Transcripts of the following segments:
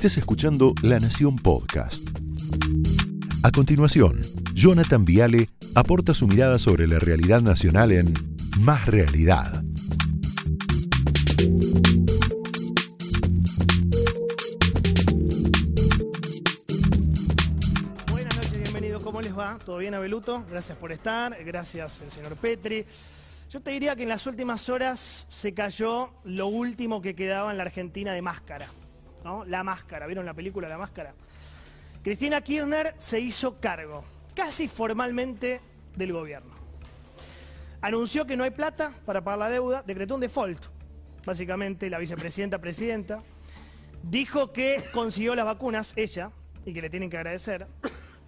Estés escuchando La Nación Podcast. A continuación, Jonathan Viale aporta su mirada sobre la realidad nacional en Más Realidad. Buenas noches, bienvenidos. ¿Cómo les va? ¿Todo bien, Abeluto? Gracias por estar. Gracias, el señor Petri. Yo te diría que en las últimas horas se cayó lo último que quedaba en la Argentina de máscara. ¿No? La máscara. ¿Vieron la película La máscara? Cristina Kirchner se hizo cargo, casi formalmente, del gobierno. Anunció que no hay plata para pagar la deuda, decretó un default, básicamente la vicepresidenta, presidenta. Dijo que consiguió las vacunas, ella, y que le tienen que agradecer.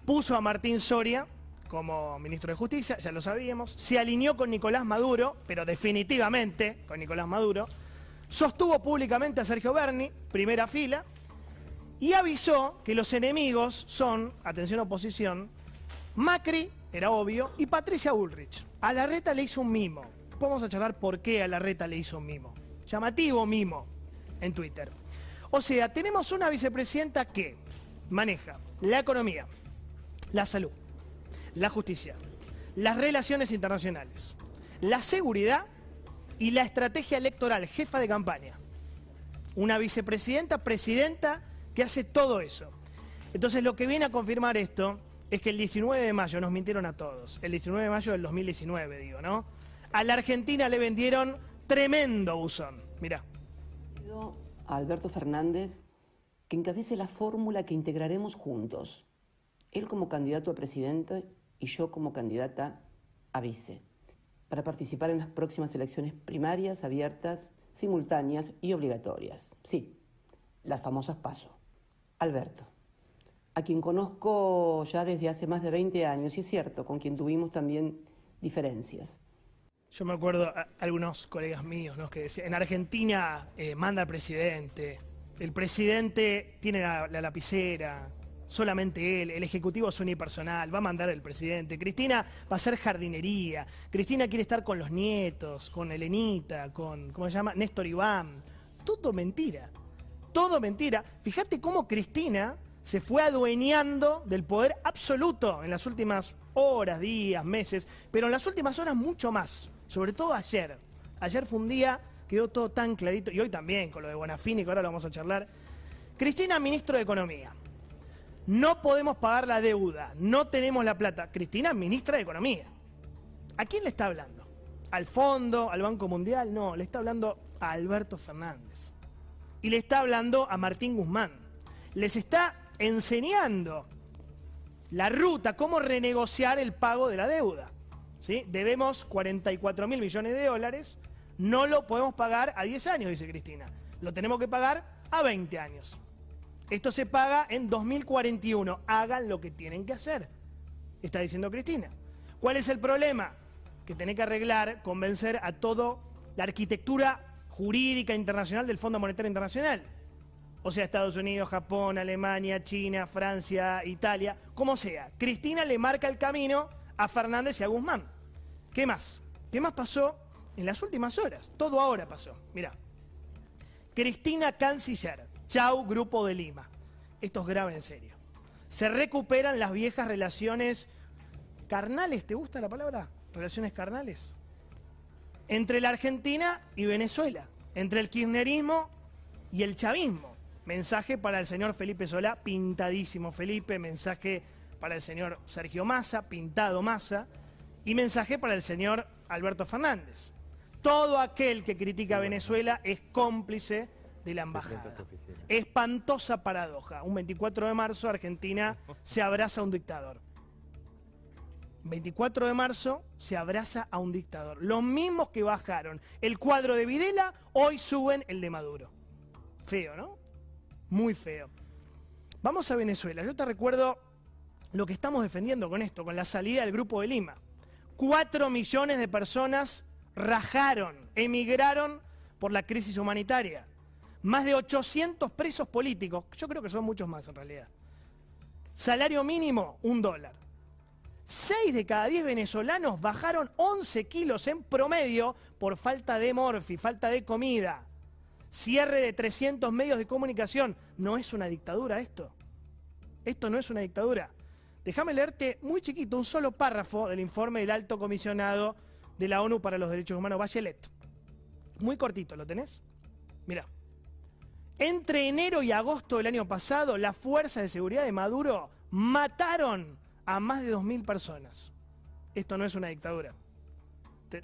Puso a Martín Soria como ministro de Justicia, ya lo sabíamos. Se alineó con Nicolás Maduro, pero definitivamente con Nicolás Maduro. Sostuvo públicamente a Sergio Berni, primera fila, y avisó que los enemigos son, atención oposición, Macri, era obvio, y Patricia Bullrich. A la reta le hizo un mimo. Vamos a charlar por qué a la reta le hizo un mimo. Llamativo mimo en Twitter. O sea, tenemos una vicepresidenta que maneja la economía, la salud, la justicia, las relaciones internacionales, la seguridad y la estrategia electoral, jefa de campaña. Una vicepresidenta, presidenta que hace todo eso. Entonces lo que viene a confirmar esto es que el 19 de mayo nos mintieron a todos. El 19 de mayo del 2019, digo, ¿no? A la Argentina le vendieron tremendo buzón. Mirá. Pido a Alberto Fernández que encabece la fórmula que integraremos juntos. Él como candidato a presidente y yo como candidata a vice, para participar en las próximas elecciones primarias, abiertas, simultáneas y obligatorias. Sí, las famosas PASO. Alberto, a quien conozco ya desde hace más de 20 años, y es cierto, con quien tuvimos también diferencias. Yo me acuerdo a algunos colegas míos que decían, en Argentina eh, manda el presidente, el presidente tiene la lapicera, solamente él, el ejecutivo es unipersonal, va a mandar el presidente, Cristina va a hacer jardinería, Cristina quiere estar con los nietos, con Elenita, con, ¿cómo se llama? Néstor Iván, todo mentira, todo mentira. Fíjate cómo Cristina se fue adueñando del poder absoluto en las últimas horas, días, meses, pero en las últimas horas mucho más, sobre todo ayer. Ayer fue un día, quedó todo tan clarito, y hoy también con lo de Bonafini, que ahora lo vamos a charlar. Cristina, ministro de Economía. No podemos pagar la deuda, no tenemos la plata. Cristina, ministra de Economía. ¿A quién le está hablando? ¿Al fondo? ¿Al Banco Mundial? No, le está hablando a Alberto Fernández. Y le está hablando a Martín Guzmán. Les está enseñando la ruta, cómo renegociar el pago de la deuda. ¿Sí? Debemos 44 mil millones de dólares, no lo podemos pagar a 10 años, dice Cristina. Lo tenemos que pagar a 20 años. Esto se paga en 2041. Hagan lo que tienen que hacer, está diciendo Cristina. ¿Cuál es el problema? Que tiene que arreglar, convencer a toda la arquitectura jurídica internacional del Fondo Monetario Internacional. O sea, Estados Unidos, Japón, Alemania, China, Francia, Italia, como sea. Cristina le marca el camino a Fernández y a Guzmán. ¿Qué más? ¿Qué más pasó en las últimas horas? Todo ahora pasó. Mirá. Cristina Canciller. Chau, Grupo de Lima. Esto es grave en serio. Se recuperan las viejas relaciones carnales. ¿Te gusta la palabra? Relaciones carnales. Entre la Argentina y Venezuela. Entre el kirchnerismo y el chavismo. Mensaje para el señor Felipe Solá, pintadísimo Felipe. Mensaje para el señor Sergio Massa, pintado Massa. Y mensaje para el señor Alberto Fernández. Todo aquel que critica a Venezuela es cómplice de la embajada. Espantosa paradoja. Un 24 de marzo Argentina se abraza a un dictador. 24 de marzo se abraza a un dictador. Los mismos que bajaron el cuadro de Videla hoy suben el de Maduro. Feo, ¿no? Muy feo. Vamos a Venezuela. Yo te recuerdo lo que estamos defendiendo con esto, con la salida del Grupo de Lima. Cuatro millones de personas rajaron, emigraron por la crisis humanitaria. Más de 800 presos políticos, yo creo que son muchos más en realidad. Salario mínimo, un dólar. Seis de cada diez venezolanos bajaron 11 kilos en promedio por falta de morfi, falta de comida. cierre de 300 medios de comunicación. No es una dictadura esto. Esto no es una dictadura. Déjame leerte muy chiquito un solo párrafo del informe del alto comisionado de la ONU para los Derechos Humanos, Bachelet. Muy cortito, ¿lo tenés? Mira. Entre enero y agosto del año pasado, las fuerzas de seguridad de Maduro mataron a más de 2.000 personas. Esto no es una dictadura.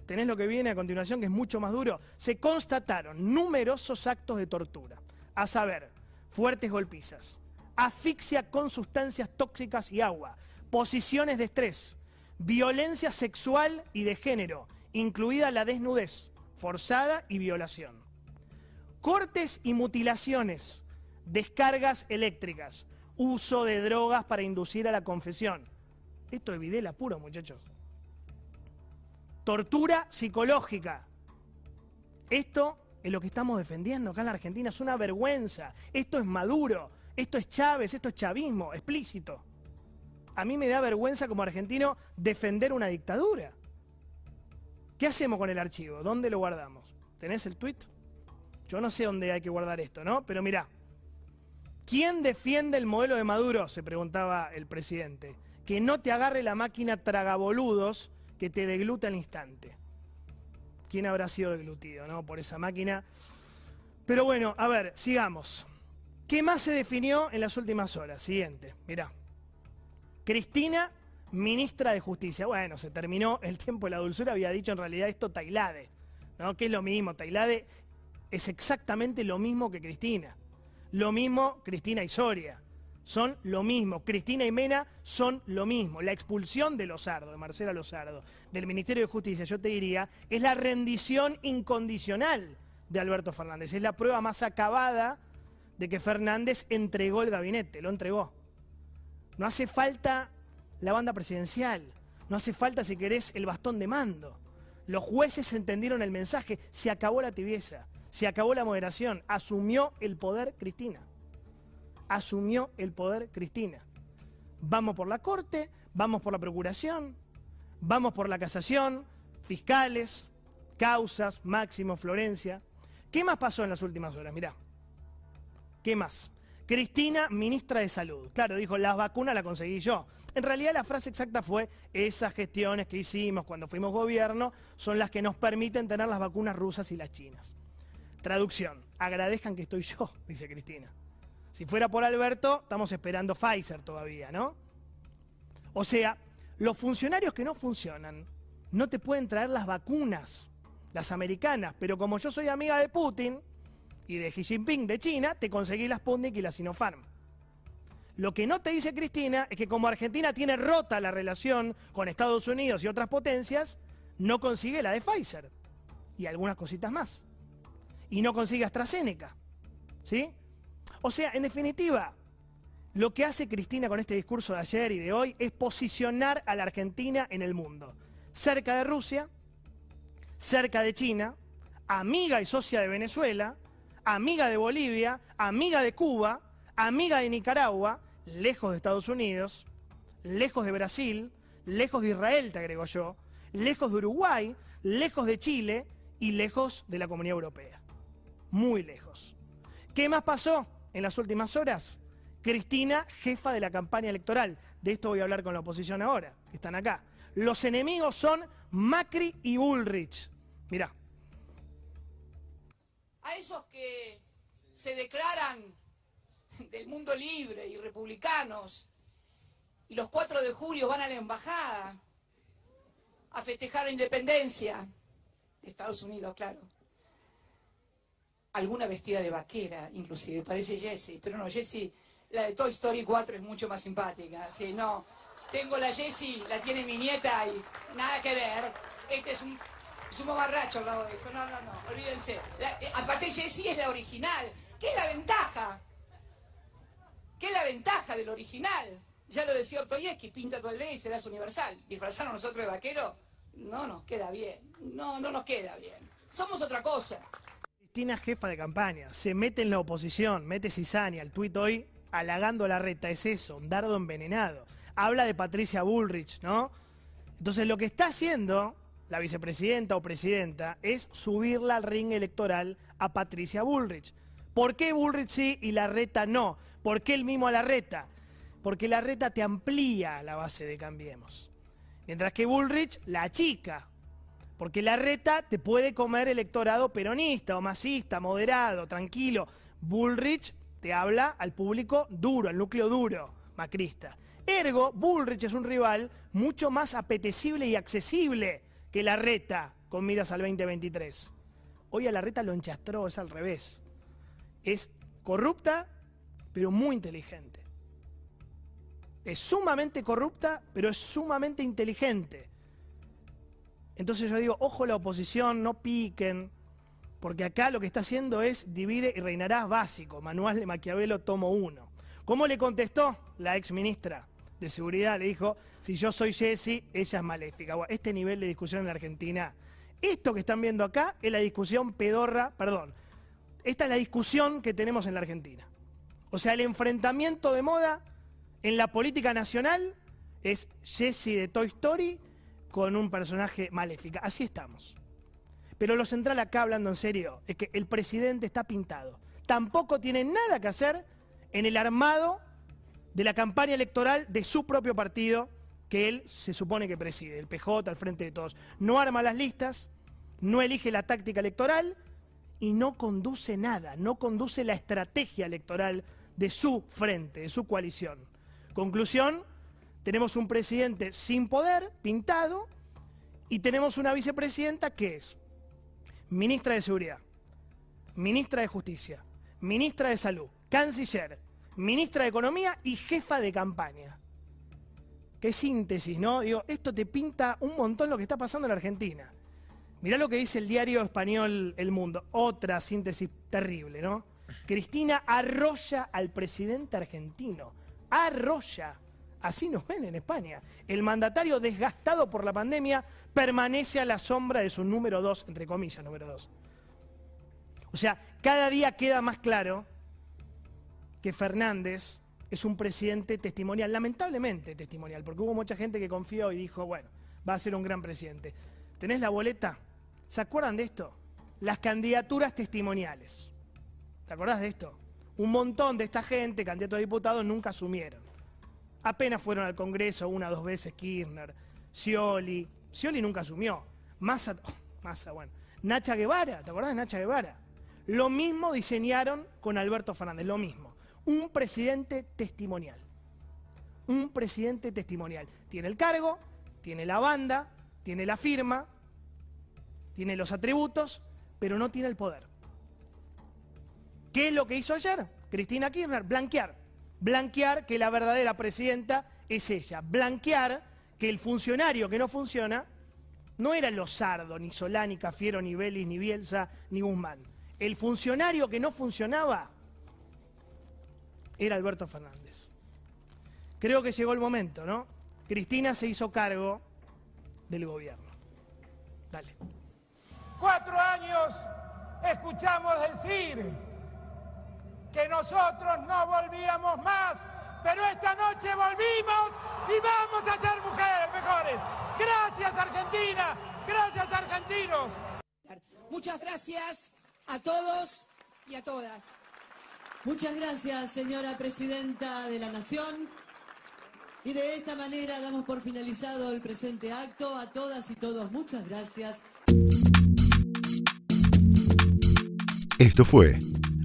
Tenés lo que viene a continuación, que es mucho más duro. Se constataron numerosos actos de tortura, a saber, fuertes golpizas, asfixia con sustancias tóxicas y agua, posiciones de estrés, violencia sexual y de género, incluida la desnudez, forzada y violación. Cortes y mutilaciones, descargas eléctricas, uso de drogas para inducir a la confesión. Esto es Videla puro, muchachos. Tortura psicológica. Esto es lo que estamos defendiendo acá en la Argentina. Es una vergüenza. Esto es Maduro. Esto es Chávez. Esto es chavismo explícito. A mí me da vergüenza como argentino defender una dictadura. ¿Qué hacemos con el archivo? ¿Dónde lo guardamos? ¿Tenés el tweet? Yo no sé dónde hay que guardar esto, ¿no? Pero mirá. ¿Quién defiende el modelo de Maduro? Se preguntaba el presidente. Que no te agarre la máquina tragaboludos que te deglute al instante. ¿Quién habrá sido deglutido, no? Por esa máquina. Pero bueno, a ver, sigamos. ¿Qué más se definió en las últimas horas? Siguiente, mirá. Cristina ministra de Justicia. Bueno, se terminó el tiempo de la dulzura, había dicho en realidad esto Tailade, ¿no? Que es lo mismo, Tailade es exactamente lo mismo que Cristina. Lo mismo Cristina y Soria. Son lo mismo. Cristina y Mena son lo mismo. La expulsión de Lozardo, de Marcela Lozardo, del Ministerio de Justicia, yo te diría, es la rendición incondicional de Alberto Fernández. Es la prueba más acabada de que Fernández entregó el gabinete, lo entregó. No hace falta la banda presidencial. No hace falta, si querés, el bastón de mando. Los jueces entendieron el mensaje, se acabó la tibieza, se acabó la moderación, asumió el poder Cristina. Asumió el poder Cristina. Vamos por la corte, vamos por la procuración, vamos por la casación, fiscales, causas, Máximo, Florencia. ¿Qué más pasó en las últimas horas? Mirá. ¿Qué más? Cristina, ministra de Salud. Claro, dijo, las vacunas las conseguí yo. En realidad la frase exacta fue, esas gestiones que hicimos cuando fuimos gobierno son las que nos permiten tener las vacunas rusas y las chinas. Traducción, agradezcan que estoy yo, dice Cristina. Si fuera por Alberto, estamos esperando Pfizer todavía, ¿no? O sea, los funcionarios que no funcionan no te pueden traer las vacunas, las americanas, pero como yo soy amiga de Putin, y de Xi Jinping de China, te conseguí la Sputnik y la Sinopharm. Lo que no te dice Cristina es que como Argentina tiene rota la relación con Estados Unidos y otras potencias, no consigue la de Pfizer y algunas cositas más. Y no consigue AstraZeneca. ¿Sí? O sea, en definitiva, lo que hace Cristina con este discurso de ayer y de hoy es posicionar a la Argentina en el mundo. Cerca de Rusia, cerca de China, amiga y socia de Venezuela, amiga de Bolivia, amiga de Cuba, amiga de Nicaragua, lejos de Estados Unidos, lejos de Brasil, lejos de Israel, te agrego yo, lejos de Uruguay, lejos de Chile y lejos de la Comunidad Europea. Muy lejos. ¿Qué más pasó en las últimas horas? Cristina, jefa de la campaña electoral. De esto voy a hablar con la oposición ahora, que están acá. Los enemigos son Macri y Bullrich. Mirá, a esos que se declaran del mundo libre y republicanos y los 4 de julio van a la embajada a festejar la independencia de Estados Unidos, claro. Alguna vestida de vaquera, inclusive, parece Jessie, pero no, Jessie, la de Toy Story 4 es mucho más simpática. Sí, no, tengo la Jessie, la tiene mi nieta y nada que ver. Este es un es un mamarracho al lado de eso. No, no, no, olvídense. Eh, aparte, Jessie es la original. ¿Qué es la ventaja? ¿Qué es la ventaja del original? Ya lo decía que pinta tu aldea y serás universal. Disfrazarnos nosotros de vaquero no nos queda bien. No, no nos queda bien. Somos otra cosa. Cristina jefa de campaña, se mete en la oposición, mete cizaña, el tuit hoy halagando la reta, es eso, un dardo envenenado. Habla de Patricia Bullrich, ¿no? Entonces lo que está haciendo la vicepresidenta o presidenta, es subirla al ring electoral a Patricia Bullrich. ¿Por qué Bullrich sí y la reta no? ¿Por qué el mismo a la reta? Porque la reta te amplía la base de Cambiemos. Mientras que Bullrich la achica. Porque la reta te puede comer electorado peronista o masista, moderado, tranquilo. Bullrich te habla al público duro, al núcleo duro, macrista. Ergo, Bullrich es un rival mucho más apetecible y accesible que la reta con miras al 2023. Hoy a la reta lo enchastró, es al revés. Es corrupta, pero muy inteligente. Es sumamente corrupta, pero es sumamente inteligente. Entonces yo digo, ojo la oposición, no piquen, porque acá lo que está haciendo es divide y reinarás básico, manual de Maquiavelo, tomo uno. ¿Cómo le contestó la ex ministra de Seguridad? Le dijo, si yo soy Jesse, ella es maléfica. este nivel de discusión en la Argentina, esto que están viendo acá es la discusión pedorra, perdón, esta es la discusión que tenemos en la Argentina. O sea, el enfrentamiento de moda en la política nacional es Jesse de Toy Story con un personaje maléfica. Así estamos. Pero lo central acá, hablando en serio, es que el presidente está pintado. Tampoco tiene nada que hacer en el armado de la campaña electoral de su propio partido, que él se supone que preside, el PJ al frente de todos. No arma las listas, no elige la táctica electoral y no conduce nada, no conduce la estrategia electoral de su frente, de su coalición. Conclusión, tenemos un presidente sin poder, pintado, y tenemos una vicepresidenta que es ministra de Seguridad, ministra de Justicia, ministra de Salud, canciller, ministra de Economía y jefa de campaña. Qué síntesis, ¿no? Digo, esto te pinta un montón lo que está pasando en Argentina. Mirá lo que dice el diario español El Mundo. Otra síntesis terrible, ¿no? Cristina arrolla al presidente argentino. Arrolla. Así nos ven en España. El mandatario desgastado por la pandemia permanece a la sombra de su número dos, entre comillas, número dos. O sea, cada día queda más claro que Fernández es un presidente testimonial, lamentablemente testimonial, porque hubo mucha gente que confió y dijo, bueno, va a ser un gran presidente. ¿Tenés la boleta? ¿Se acuerdan de esto? Las candidaturas testimoniales. ¿Te acordás de esto? Un montón de esta gente, candidatos a diputados, nunca asumieron. Apenas fueron al Congreso una o dos veces Kirchner, Scioli. Scioli nunca asumió. Massa, oh, Massa, bueno. Nacha Guevara, ¿te acordás de Nacha Guevara? Lo mismo diseñaron con Alberto Fernández, lo mismo. Un presidente testimonial. Un presidente testimonial. Tiene el cargo, tiene la banda, tiene la firma, tiene los atributos, pero no tiene el poder. ¿Qué es lo que hizo ayer? Cristina Kirchner, blanquear blanquear que la verdadera presidenta es ella, blanquear que el funcionario que no funciona no era Lozardo, ni Solá, ni Cafiero, ni Vélez, ni Bielsa, ni Guzmán. El funcionario que no funcionaba era Alberto Fernández. Creo que llegó el momento, ¿no? Cristina se hizo cargo del gobierno. Dale. Cuatro años escuchamos decir que nosotros no volvíamos más, pero esta noche volvimos y vamos a ser mujeres mejores. Gracias Argentina, gracias argentinos. Muchas gracias a todos y a todas. Muchas gracias, señora presidenta de la Nación. Y de esta manera damos por finalizado el presente acto. A todas y todos, muchas gracias. Esto fue